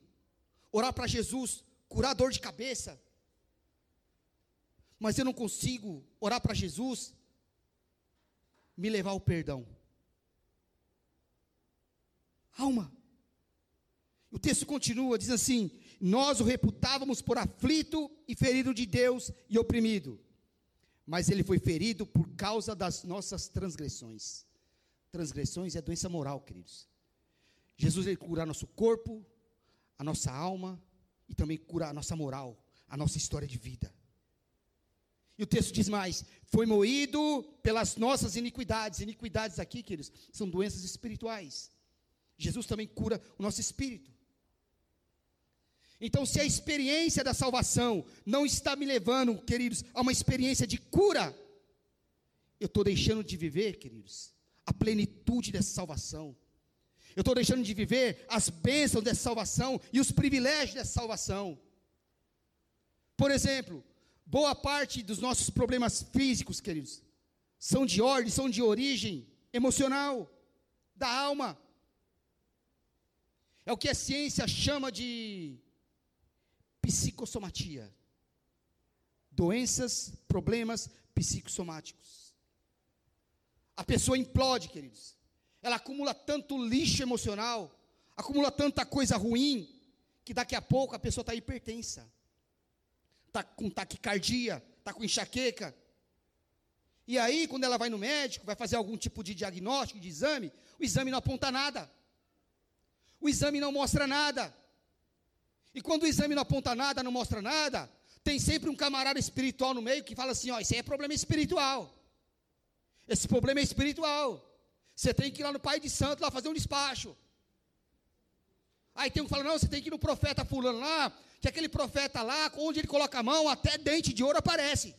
orar para Jesus curar dor de cabeça? Mas eu não consigo orar para Jesus me levar ao perdão. Alma. O texto continua, diz assim: Nós o reputávamos por aflito e ferido de Deus e oprimido mas ele foi ferido por causa das nossas transgressões. Transgressões é doença moral, queridos. Jesus ele cura nosso corpo, a nossa alma e também cura a nossa moral, a nossa história de vida. E o texto diz mais: foi moído pelas nossas iniquidades. Iniquidades aqui, queridos, são doenças espirituais. Jesus também cura o nosso espírito. Então, se a experiência da salvação não está me levando, queridos, a uma experiência de cura, eu estou deixando de viver, queridos, a plenitude dessa salvação. Eu estou deixando de viver as bênçãos dessa salvação e os privilégios dessa salvação. Por exemplo, boa parte dos nossos problemas físicos, queridos, são de ordem, são de origem emocional, da alma. É o que a ciência chama de psicossomatia. Doenças, problemas psicossomáticos. A pessoa implode, queridos. Ela acumula tanto lixo emocional, acumula tanta coisa ruim, que daqui a pouco a pessoa está hipertensa, está com taquicardia, está com enxaqueca. E aí, quando ela vai no médico, vai fazer algum tipo de diagnóstico, de exame, o exame não aponta nada. O exame não mostra nada. E quando o exame não aponta nada, não mostra nada, tem sempre um camarada espiritual no meio que fala assim: ó, isso aí é problema espiritual. Esse problema é espiritual. Você tem que ir lá no Pai de Santo lá fazer um despacho. Aí tem um que fala: não, você tem que ir no profeta fulano lá, que aquele profeta lá, onde ele coloca a mão, até dente de ouro aparece.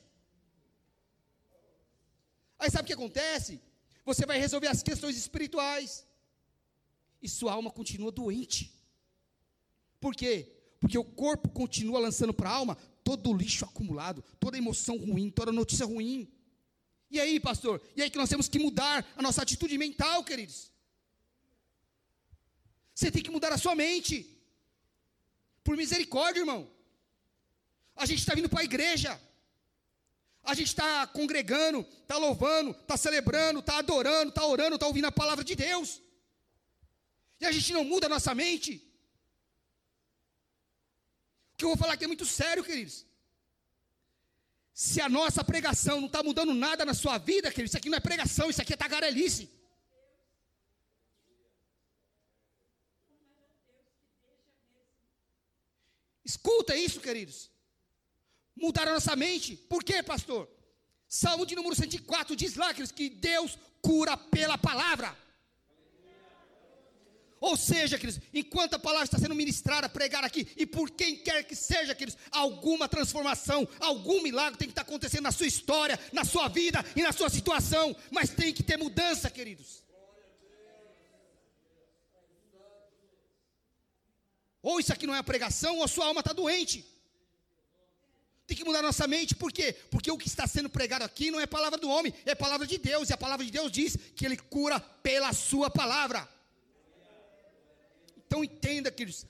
Aí sabe o que acontece? Você vai resolver as questões espirituais. E sua alma continua doente. Por quê? Porque o corpo continua lançando para a alma todo o lixo acumulado, toda emoção ruim, toda notícia ruim. E aí, pastor? E aí que nós temos que mudar a nossa atitude mental, queridos. Você tem que mudar a sua mente. Por misericórdia, irmão. A gente está vindo para a igreja. A gente está congregando, está louvando, está celebrando, está adorando, está orando, está ouvindo a palavra de Deus. E a gente não muda a nossa mente. O que eu vou falar aqui é muito sério, queridos. Se a nossa pregação não está mudando nada na sua vida, queridos, isso aqui não é pregação, isso aqui é tagarelice. Escuta isso, queridos. Mudar a nossa mente. Por quê, pastor? Salmo número 104 diz lá, queridos, que Deus cura pela palavra. Ou seja, queridos, enquanto a palavra está sendo ministrada, pregada aqui, e por quem quer que seja, queridos, alguma transformação, algum milagre tem que estar acontecendo na sua história, na sua vida e na sua situação, mas tem que ter mudança, queridos. Ou isso aqui não é pregação, ou a sua alma está doente. Tem que mudar nossa mente, por quê? Porque o que está sendo pregado aqui não é palavra do homem, é palavra de Deus, e a palavra de Deus diz que Ele cura pela Sua palavra. Então entenda, queridos,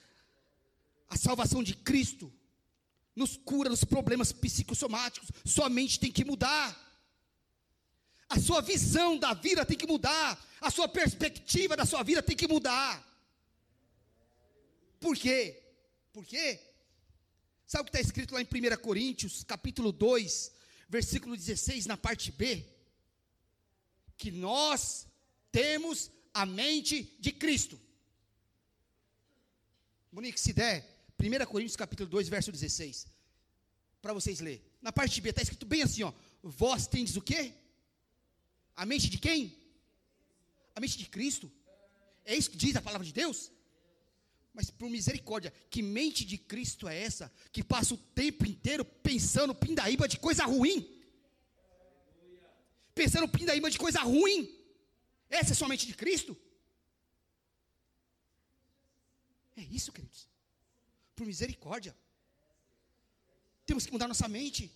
a salvação de Cristo nos cura dos problemas psicossomáticos. Sua mente tem que mudar. A sua visão da vida tem que mudar. A sua perspectiva da sua vida tem que mudar. Por quê? Por quê? Sabe o que está escrito lá em 1 Coríntios, capítulo 2, versículo 16, na parte B? Que nós temos a mente de Cristo. Monique, se der, 1 Coríntios capítulo 2, verso 16. Para vocês ler. Na parte B está escrito bem assim, ó. Vós tendes o quê? A mente de quem? A mente de Cristo. É isso que diz a palavra de Deus? Mas por misericórdia, que mente de Cristo é essa que passa o tempo inteiro pensando pindaíba de coisa ruim? Pensando pindaíba de coisa ruim? Essa é somente de Cristo? É isso, queridos. Por misericórdia. Temos que mudar nossa mente.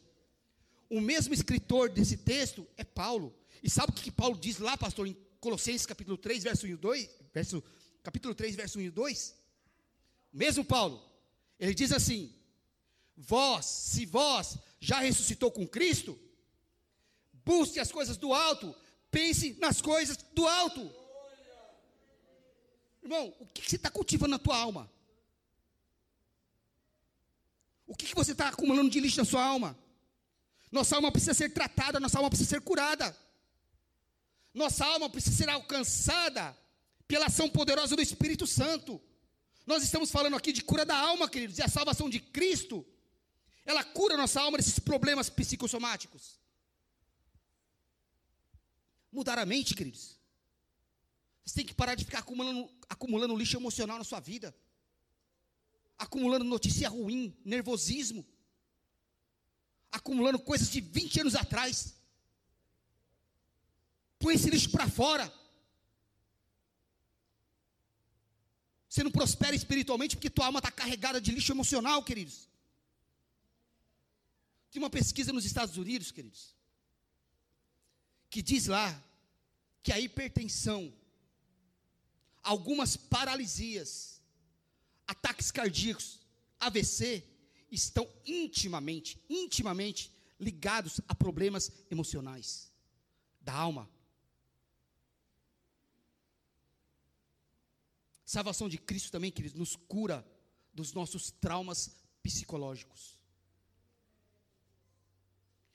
O mesmo escritor desse texto é Paulo. E sabe o que Paulo diz lá, pastor, em Colossenses capítulo 3, verso 1 e 2? Verso, capítulo 3, verso 1 e 2? O mesmo Paulo, ele diz assim: Vós, se vós já ressuscitou com Cristo, busque as coisas do alto, pense nas coisas do alto. Irmão, o que, você está cultivando na tua alma? O que, que você está acumulando de lixo na sua alma? Nossa alma precisa ser tratada, nossa alma precisa ser curada. Nossa alma precisa ser alcançada pela ação poderosa do Espírito Santo. Nós estamos falando aqui de cura da alma, queridos, e a salvação de Cristo, ela cura nossa alma desses problemas psicossomáticos. Mudar a mente, queridos. Você tem que parar de ficar acumulando, acumulando lixo emocional na sua vida. Acumulando notícia ruim, nervosismo. Acumulando coisas de 20 anos atrás. Põe esse lixo para fora. Você não prospera espiritualmente porque tua alma está carregada de lixo emocional, queridos. Tem uma pesquisa nos Estados Unidos, queridos, que diz lá que a hipertensão algumas paralisias, ataques cardíacos, AVC, estão intimamente, intimamente ligados a problemas emocionais da alma. Salvação de Cristo também, queridos, nos cura dos nossos traumas psicológicos.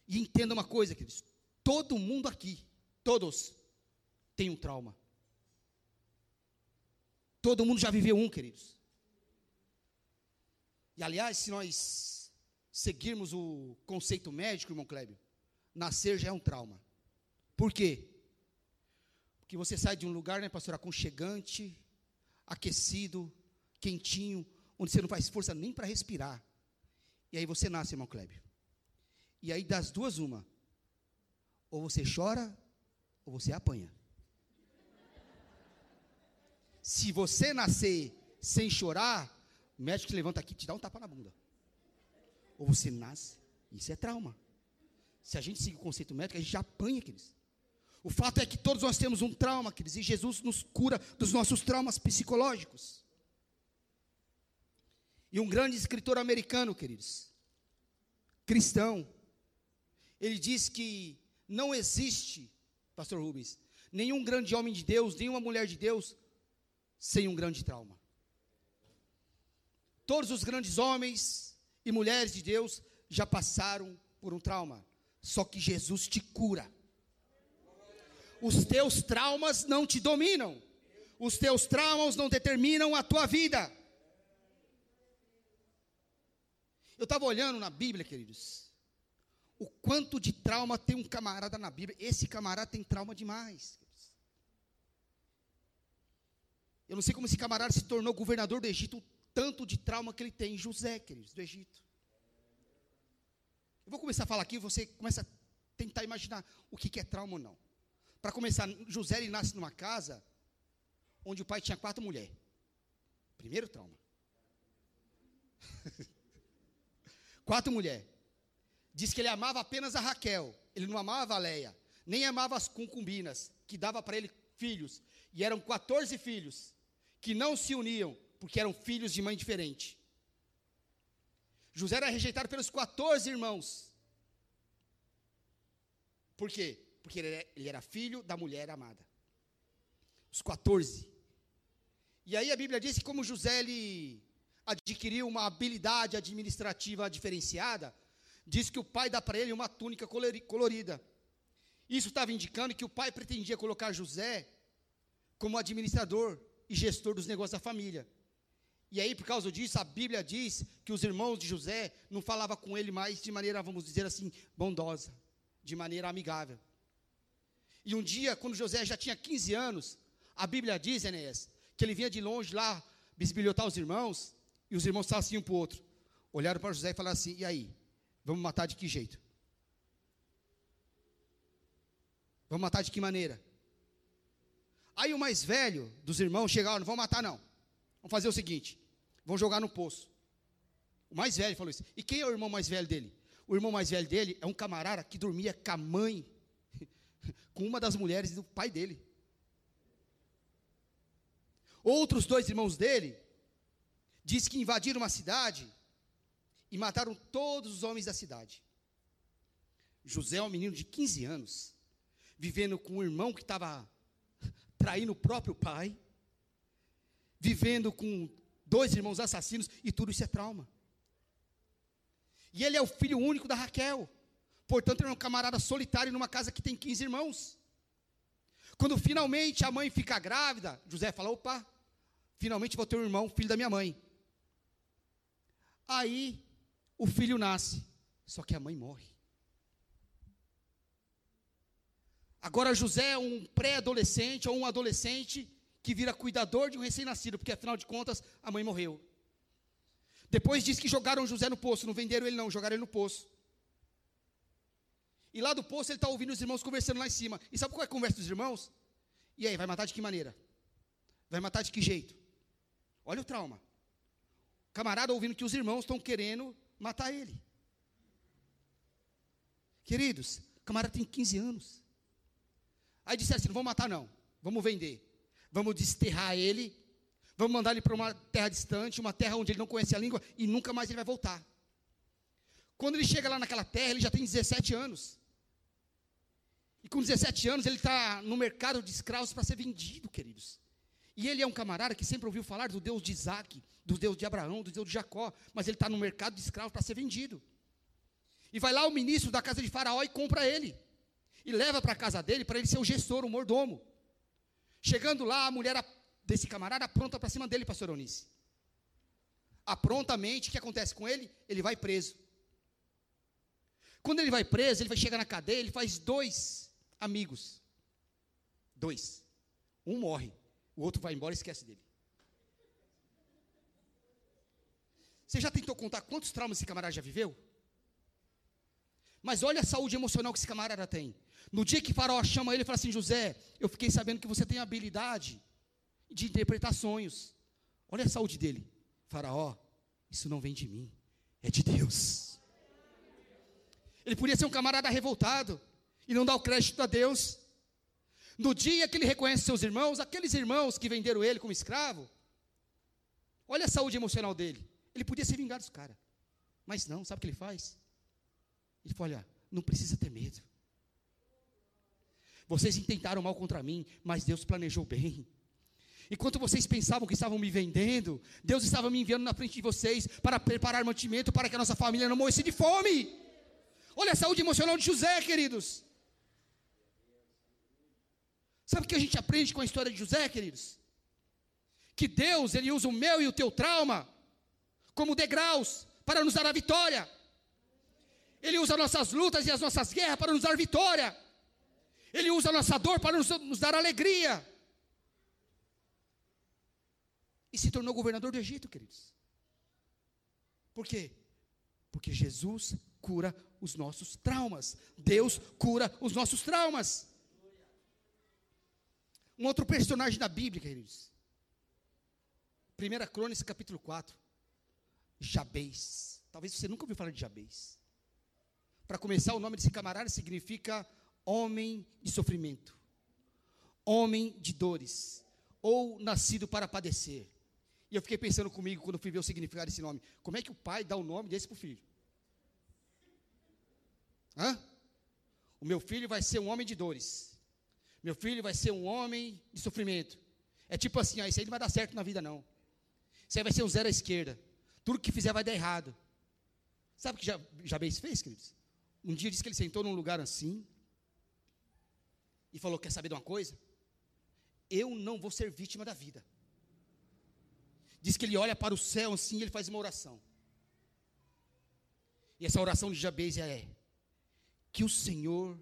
E entenda uma coisa, queridos: todo mundo aqui, todos, tem um trauma. Todo mundo já viveu um, queridos. E aliás, se nós seguirmos o conceito médico, irmão Clébio, nascer já é um trauma. Por quê? Porque você sai de um lugar, né, pastor, aconchegante, aquecido, quentinho, onde você não faz força nem para respirar. E aí você nasce, irmão Clébio. E aí das duas, uma. Ou você chora, ou você apanha. Se você nascer sem chorar, o médico levanta aqui e te dá um tapa na bunda. Ou você nasce, isso é trauma. Se a gente seguir o conceito médico, a gente já apanha, queridos. O fato é que todos nós temos um trauma, queridos, e Jesus nos cura dos nossos traumas psicológicos. E um grande escritor americano, queridos, cristão, ele diz que não existe, pastor Rubens, nenhum grande homem de Deus, nenhuma mulher de Deus sem um grande trauma. Todos os grandes homens e mulheres de Deus já passaram por um trauma, só que Jesus te cura. Os teus traumas não te dominam, os teus traumas não determinam a tua vida. Eu estava olhando na Bíblia, queridos, o quanto de trauma tem um camarada na Bíblia. Esse camarada tem trauma demais. Eu não sei como esse camarada se tornou governador do Egito, o tanto de trauma que ele tem. José, queridos, do Egito. Eu vou começar a falar aqui, você começa a tentar imaginar o que, é trauma ou não. Para começar, José ele nasce numa casa onde o pai tinha quatro mulheres. Primeiro trauma. [LAUGHS] quatro mulheres. Diz que ele amava apenas a Raquel, ele não amava a Leia, nem amava as concubinas, que dava para ele filhos, e eram 14 filhos que não se uniam porque eram filhos de mãe diferente. José era rejeitado pelos 14 irmãos. Por quê? Porque ele era, filho da mulher amada. Os 14. E aí a Bíblia diz que como José ele adquiriu uma habilidade administrativa diferenciada, diz que o pai dá para ele uma túnica colorida. Isso estava indicando que o pai pretendia colocar José como administrador e gestor dos negócios da família. E aí, por causa disso, a Bíblia diz que os irmãos de José não falavam com ele mais de maneira, vamos dizer assim, bondosa, de maneira amigável. E um dia, quando José já tinha 15 anos, a Bíblia diz, Enéas, que ele vinha de longe lá bisbilhotar os irmãos, e os irmãos estavam assim um para o outro. Olharam para José e falaram assim: e aí? Vamos matar de que jeito? Vamos matar de que maneira? Aí o mais velho dos irmãos chegaram, não vão matar não. Vamos fazer o seguinte, vão jogar no poço. O mais velho falou isso. E quem é o irmão mais velho dele? O irmão mais velho dele é um camarada que dormia com a mãe, [LAUGHS] com uma das mulheres do pai dele. Outros dois irmãos dele diz que invadiram uma cidade e mataram todos os homens da cidade. José é um menino de 15 anos, vivendo com um irmão que estava traindo o próprio pai, vivendo com dois irmãos assassinos, e tudo isso é trauma. E ele é o filho único da Raquel. Portanto, ele é um camarada solitário numa casa que tem 15 irmãos. Quando finalmente a mãe fica grávida, José fala: opa, finalmente vou ter um irmão, filho da minha mãe. Aí o filho nasce, só que a mãe morre. Agora José é um pré-adolescente ou um adolescente que vira cuidador de um recém-nascido, porque afinal de contas a mãe morreu. Depois diz que jogaram José no poço, não venderam ele não, jogaram ele no poço. E lá do poço ele está ouvindo os irmãos conversando lá em cima. E sabe qual é a conversa dos irmãos? E aí, vai matar de que maneira? Vai matar de que jeito? Olha o trauma. Camarada ouvindo que os irmãos estão querendo matar ele. Queridos, o camarada tem 15 anos. Aí disseram assim: não vamos matar, não. Vamos vender. Vamos desterrar ele. Vamos mandar ele para uma terra distante, uma terra onde ele não conhece a língua e nunca mais ele vai voltar. Quando ele chega lá naquela terra, ele já tem 17 anos. E com 17 anos, ele está no mercado de escravos para ser vendido, queridos. E ele é um camarada que sempre ouviu falar do Deus de Isaac, do Deus de Abraão, do Deus de Jacó, mas ele está no mercado de escravos para ser vendido. E vai lá o ministro da casa de Faraó e compra ele. E leva para a casa dele para ele ser o gestor, o mordomo. Chegando lá, a mulher desse camarada apronta para cima dele, pastor Eunice. Aprontamente, o que acontece com ele? Ele vai preso. Quando ele vai preso, ele vai chegar na cadeia, ele faz dois amigos. Dois. Um morre. O outro vai embora e esquece dele. Você já tentou contar quantos traumas esse camarada já viveu? Mas olha a saúde emocional que esse camarada tem. No dia que Faraó chama ele e fala assim: José, eu fiquei sabendo que você tem habilidade de interpretar sonhos. Olha a saúde dele. Faraó, isso não vem de mim, é de Deus. Ele podia ser um camarada revoltado e não dar o crédito a Deus. No dia que ele reconhece seus irmãos, aqueles irmãos que venderam ele como escravo, olha a saúde emocional dele. Ele podia se vingar dos caras. Mas não, sabe o que ele faz? Ele fala: olha, não precisa ter medo. Vocês intentaram mal contra mim, mas Deus planejou bem. Enquanto vocês pensavam que estavam me vendendo, Deus estava me enviando na frente de vocês para preparar mantimento para que a nossa família não morresse de fome. Olha a saúde emocional de José, queridos. Sabe o que a gente aprende com a história de José, queridos? Que Deus, Ele usa o meu e o teu trauma como degraus para nos dar a vitória. Ele usa nossas lutas e as nossas guerras para nos dar vitória. Ele usa nossa dor para nos, nos dar alegria. E se tornou governador do Egito, queridos. Por quê? Porque Jesus cura os nossos traumas. Deus cura os nossos traumas. Um outro personagem da Bíblia, queridos. 1 Crônicas, capítulo 4. Jabez. Talvez você nunca ouviu falar de Jabez. Para começar, o nome desse camarada significa homem de sofrimento, homem de dores, ou nascido para padecer. E eu fiquei pensando comigo quando fui ver o significado desse nome. Como é que o pai dá o nome desse para o filho? Hã? O meu filho vai ser um homem de dores. Meu filho vai ser um homem de sofrimento. É tipo assim, ó, isso aí não vai dar certo na vida, não. Isso aí vai ser um zero à esquerda. Tudo que fizer vai dar errado. Sabe o que Jabez fez, queridos? Um dia disse que ele sentou num lugar assim e falou: Quer saber de uma coisa? Eu não vou ser vítima da vida. Diz que ele olha para o céu assim e ele faz uma oração. E essa oração de Jabez é: Que o Senhor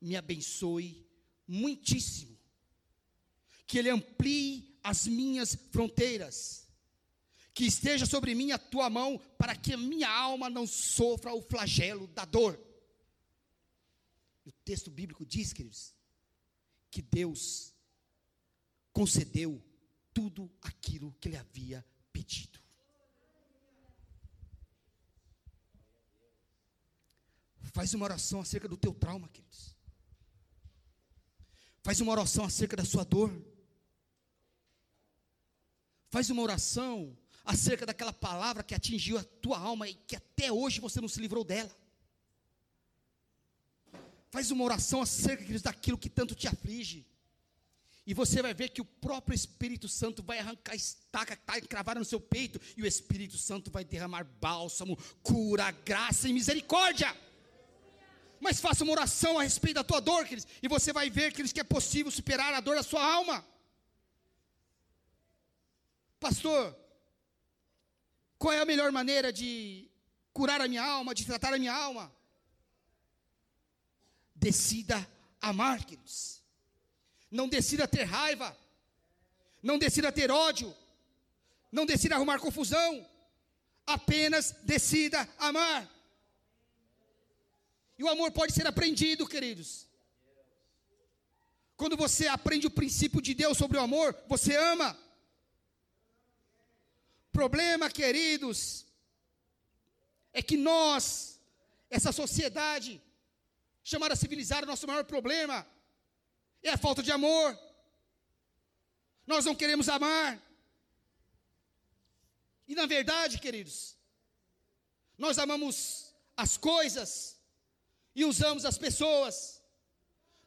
me abençoe muitíssimo. Que Ele amplie as minhas fronteiras. Que esteja sobre mim a tua mão, para que a minha alma não sofra o flagelo da dor. O texto bíblico diz, queridos, que Deus concedeu tudo aquilo que ele havia pedido. Faz uma oração acerca do teu trauma, queridos. Faz uma oração acerca da sua dor. Faz uma oração acerca daquela palavra que atingiu a tua alma e que até hoje você não se livrou dela. Faz uma oração acerca, queridos, daquilo que tanto te aflige. E você vai ver que o próprio Espírito Santo vai arrancar a estaca que está encravada no seu peito, e o Espírito Santo vai derramar bálsamo, cura, graça e misericórdia. Mas faça uma oração a respeito da tua dor, queridos, e você vai ver, queridos, que é possível superar a dor da sua alma. Pastor, qual é a melhor maneira de curar a minha alma, de tratar a minha alma? Decida amar, queridos. Não decida ter raiva. Não decida ter ódio. Não decida arrumar confusão. Apenas decida amar. E o amor pode ser aprendido, queridos. Quando você aprende o princípio de Deus sobre o amor, você ama. Problema, queridos, é que nós, essa sociedade, chamada civilizada, nosso maior problema é a falta de amor. Nós não queremos amar. E na verdade, queridos, nós amamos as coisas e usamos as pessoas.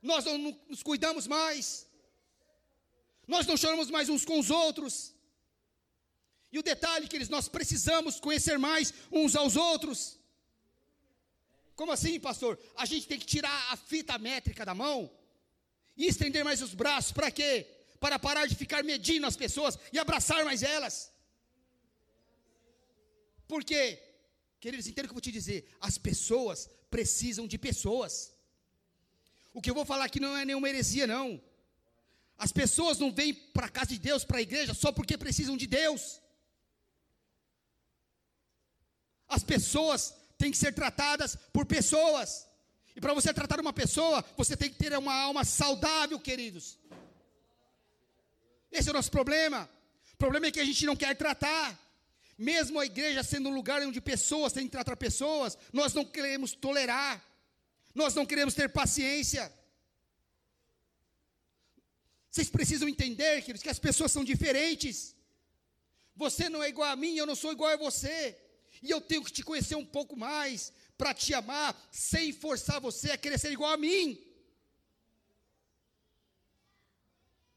Nós não nos cuidamos mais. Nós não choramos mais uns com os outros. E o detalhe, queridos, nós precisamos conhecer mais uns aos outros. Como assim, pastor? A gente tem que tirar a fita métrica da mão e estender mais os braços, para quê? Para parar de ficar medindo as pessoas e abraçar mais elas. Por quê? Queridos, entendam o que eu vou te dizer. As pessoas precisam de pessoas. O que eu vou falar aqui não é nenhuma heresia, não. As pessoas não vêm para a casa de Deus, para a igreja, só porque precisam de Deus. As pessoas têm que ser tratadas por pessoas. E para você tratar uma pessoa, você tem que ter uma alma saudável, queridos. Esse é o nosso problema. O problema é que a gente não quer tratar. Mesmo a igreja sendo um lugar onde pessoas têm que tratar pessoas, nós não queremos tolerar. Nós não queremos ter paciência. Vocês precisam entender, queridos, que as pessoas são diferentes. Você não é igual a mim, eu não sou igual a você. E eu tenho que te conhecer um pouco mais para te amar, sem forçar você a querer ser igual a mim.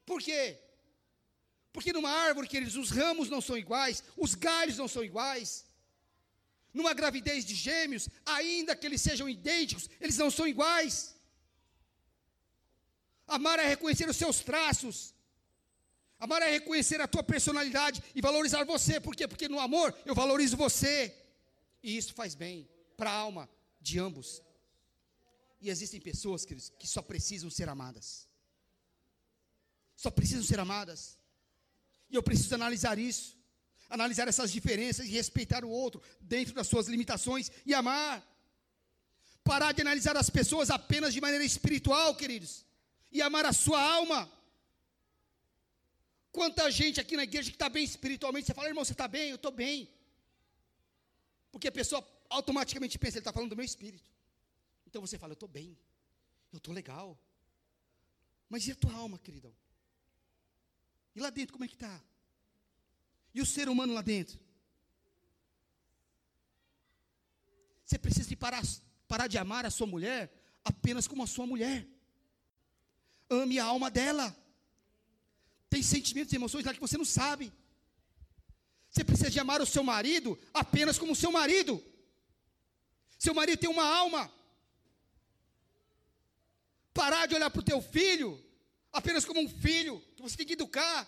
Por quê? Porque numa árvore, queridos, os ramos não são iguais, os galhos não são iguais. Numa gravidez de gêmeos, ainda que eles sejam idênticos, eles não são iguais. Amar é reconhecer os seus traços. Amar é reconhecer a tua personalidade e valorizar você. Por quê? Porque no amor eu valorizo você. E isso faz bem para a alma de ambos. E existem pessoas, queridos, que só precisam ser amadas. Só precisam ser amadas. E eu preciso analisar isso. Analisar essas diferenças e respeitar o outro dentro das suas limitações e amar. Parar de analisar as pessoas apenas de maneira espiritual, queridos. E amar a sua alma. Quanta gente aqui na igreja que está bem espiritualmente, você fala, irmão, você está bem? Eu estou bem. Porque a pessoa automaticamente pensa, ele está falando do meu espírito. Então você fala, eu estou bem, eu estou legal. Mas e a tua alma, queridão? E lá dentro, como é que está? E o ser humano lá dentro? Você precisa de parar, parar de amar a sua mulher apenas como a sua mulher. Ame a alma dela. Tem sentimentos e emoções lá que você não sabe. Você precisa de amar o seu marido apenas como seu marido. Seu marido tem uma alma. Parar de olhar para o teu filho apenas como um filho que você tem que educar.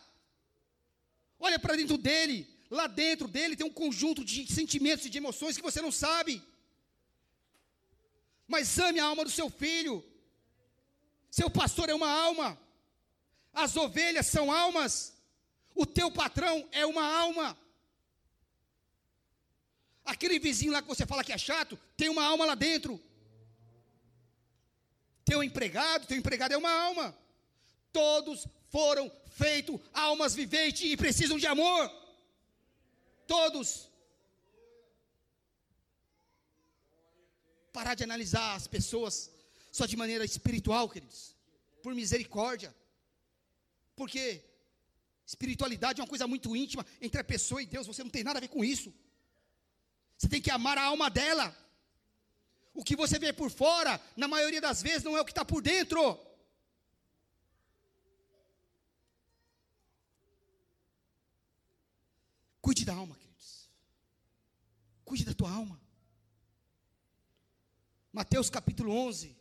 Olha para dentro dele. Lá dentro dele tem um conjunto de sentimentos e de emoções que você não sabe mas ame a alma do seu filho. Seu pastor é uma alma, as ovelhas são almas, o teu patrão é uma alma. Aquele vizinho lá que você fala que é chato, tem uma alma lá dentro. Teu empregado, teu empregado é uma alma. Todos foram feitos almas viventes e precisam de amor. Todos. parar de analisar as pessoas só de maneira espiritual, queridos, por misericórdia, porque espiritualidade é uma coisa muito íntima entre a pessoa e Deus, você não tem nada a ver com isso. Você tem que amar a alma dela. O que você vê por fora, na maioria das vezes, não é o que está por dentro. Cuide da alma, queridos. Cuide da tua alma. Mateus capítulo 11,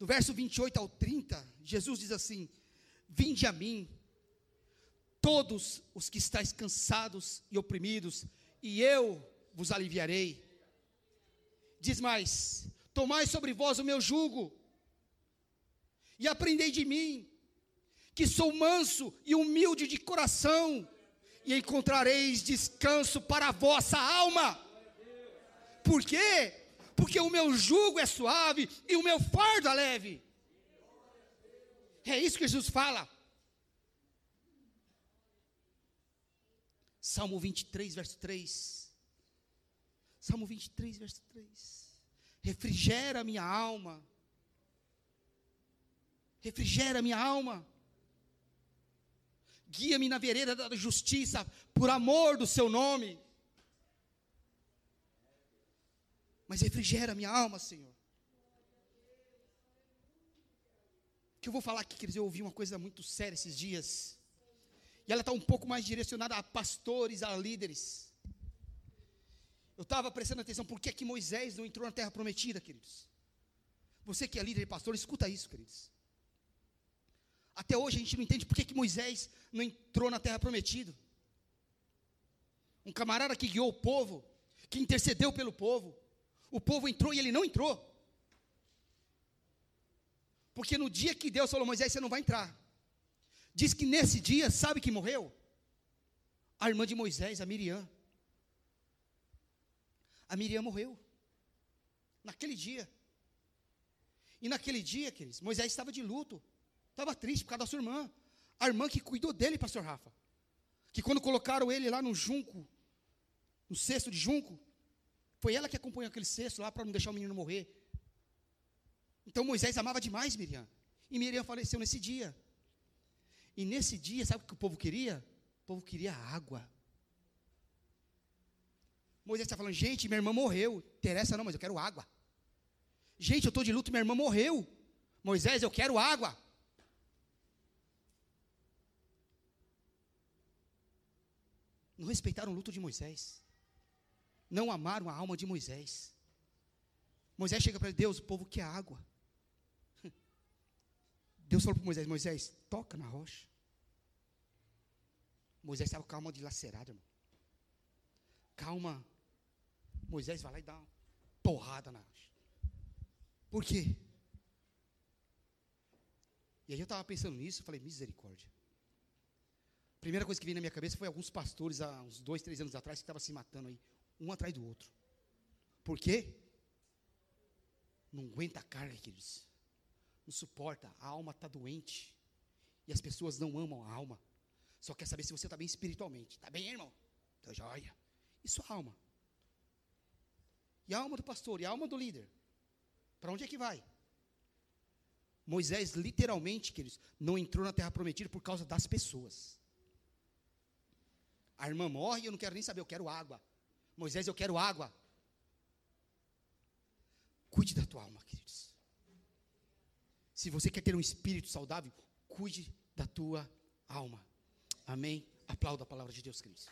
do verso 28 ao 30, Jesus diz assim: Vinde a mim, todos os que estáis cansados e oprimidos, e eu vos aliviarei. Diz mais: Tomai sobre vós o meu jugo, e aprendei de mim, que sou manso e humilde de coração, e encontrareis descanso para a vossa alma. Por quê? porque o meu jugo é suave e o meu fardo é leve. É isso que Jesus fala. Salmo 23, verso 3. Salmo 23, verso 3. Refrigera minha alma. Refrigera minha alma. Guia-me na vereda da justiça, por amor do seu nome. mas refrigera minha alma, Senhor. Que eu vou falar aqui, queridos, eu ouvi uma coisa muito séria esses dias. E ela está um pouco mais direcionada a pastores, a líderes. Eu estava prestando atenção, por que, é que Moisés não entrou na terra prometida, queridos? Você que é líder e pastor, escuta isso, queridos. Até hoje a gente não entende por que, que Moisés não entrou na terra prometida. Um camarada que guiou o povo, que intercedeu pelo povo, o povo entrou e ele não entrou. Porque no dia que Deus falou, Moisés, você não vai entrar. Diz que nesse dia, sabe que morreu? A irmã de Moisés, a Miriam. A Miriam morreu. Naquele dia. E naquele dia, queridos, Moisés estava de luto. Estava triste por causa da sua irmã. A irmã que cuidou dele, pastor Rafa. Que quando colocaram ele lá no junco, no cesto de junco, foi ela que acompanhou aquele cesto lá para não deixar o menino morrer. Então Moisés amava demais Miriam. E Miriam faleceu nesse dia. E nesse dia, sabe o que o povo queria? O povo queria água. Moisés está falando, gente, minha irmã morreu. Interessa não, mas eu quero água. Gente, eu estou de luto, minha irmã morreu. Moisés, eu quero água. Não respeitaram o luto de Moisés não amaram a alma de Moisés. Moisés chega para Deus, o povo quer água. Deus falou para Moisés: Moisés, toca na rocha. Moisés estava com a alma dilacerada, irmão. Calma. Moisés vai lá e dá uma porrada na rocha. Por quê? E aí eu estava pensando nisso, falei, misericórdia. Primeira coisa que veio na minha cabeça foi alguns pastores há uns dois, três anos atrás que estavam se matando aí um atrás do outro. Por quê? Não aguenta a carga, queridos. Não suporta, a alma está doente. E as pessoas não amam a alma. Só quer saber se você está bem espiritualmente. Está bem, irmão? Está joia. E sua alma? E a alma do pastor? E a alma do líder? Para onde é que vai? Moisés, literalmente, queridos, não entrou na terra prometida por causa das pessoas. A irmã morre e eu não quero nem saber, eu quero água. Moisés, eu quero água. Cuide da tua alma, queridos. Se você quer ter um espírito saudável, cuide da tua alma. Amém? Aplauda a palavra de Deus, queridos.